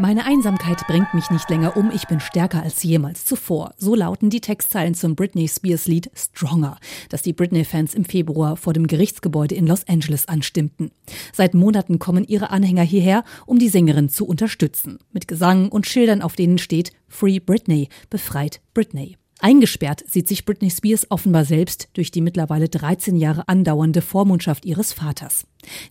Meine Einsamkeit bringt mich nicht länger um, ich bin stärker als jemals zuvor. So lauten die Textzeilen zum Britney Spears Lied Stronger, das die Britney-Fans im Februar vor dem Gerichtsgebäude in Los Angeles anstimmten. Seit Monaten kommen ihre Anhänger hierher, um die Sängerin zu unterstützen. Mit Gesang und Schildern, auf denen steht Free Britney, befreit Britney. Eingesperrt sieht sich Britney Spears offenbar selbst durch die mittlerweile 13 Jahre andauernde Vormundschaft ihres Vaters.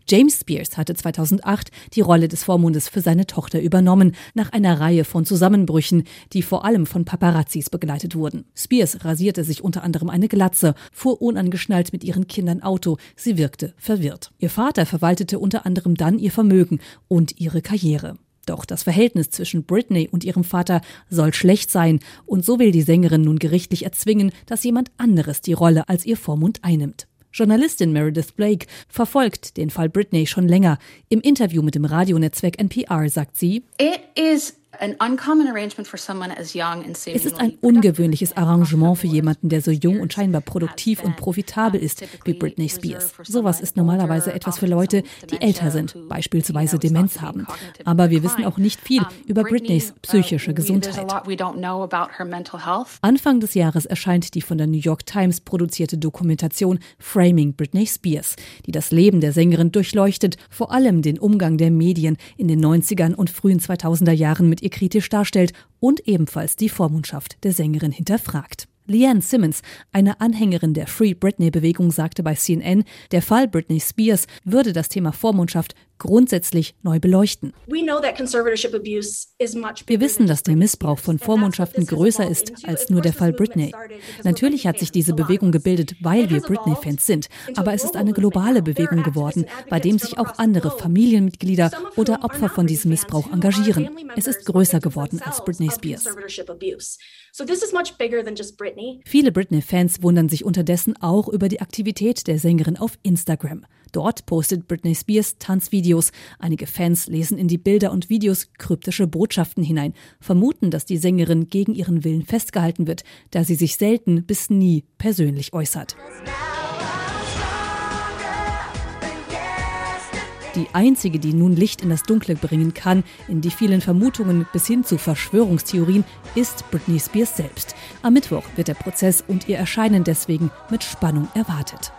James Spears hatte 2008 die Rolle des Vormundes für seine Tochter übernommen, nach einer Reihe von Zusammenbrüchen, die vor allem von Paparazzis begleitet wurden. Spears rasierte sich unter anderem eine Glatze, fuhr unangeschnallt mit ihren Kindern Auto, sie wirkte verwirrt. Ihr Vater verwaltete unter anderem dann ihr Vermögen und ihre Karriere. Doch das Verhältnis zwischen Britney und ihrem Vater soll schlecht sein und so will die Sängerin nun gerichtlich erzwingen, dass jemand anderes die Rolle als ihr Vormund einnimmt. Journalistin Meredith Blake verfolgt den Fall Britney schon länger. Im Interview mit dem Radionetzwerk NPR sagt sie, It is es ist ein ungewöhnliches Arrangement für jemanden, der so jung und scheinbar produktiv und profitabel ist wie Britney Spears. Sowas ist normalerweise etwas für Leute, die älter sind, beispielsweise Demenz haben. Aber wir wissen auch nicht viel über Britneys psychische Gesundheit. Anfang des Jahres erscheint die von der New York Times produzierte Dokumentation Framing Britney Spears, die das Leben der Sängerin durchleuchtet, vor allem den Umgang der Medien in den 90ern und frühen 2000er Jahren mit ihr kritisch darstellt und ebenfalls die Vormundschaft der Sängerin hinterfragt. Leanne Simmons, eine Anhängerin der Free Britney-Bewegung, sagte bei CNN, der Fall Britney Spears würde das Thema Vormundschaft grundsätzlich neu beleuchten. Wir wissen, dass der Missbrauch von Vormundschaften größer ist als nur der Fall Britney. Natürlich hat sich diese Bewegung gebildet, weil wir Britney-Fans sind, aber es ist eine globale Bewegung geworden, bei dem sich auch andere Familienmitglieder oder Opfer von diesem Missbrauch engagieren. Es ist größer geworden als Britney Spears. Viele Britney-Fans wundern sich unterdessen auch über die Aktivität der Sängerin auf Instagram. Dort postet Britney Spears Tanzvideos. Einige Fans lesen in die Bilder und Videos kryptische Botschaften hinein, vermuten, dass die Sängerin gegen ihren Willen festgehalten wird, da sie sich selten bis nie persönlich äußert. Die einzige, die nun Licht in das Dunkle bringen kann, in die vielen Vermutungen bis hin zu Verschwörungstheorien, ist Britney Spears selbst. Am Mittwoch wird der Prozess und ihr Erscheinen deswegen mit Spannung erwartet.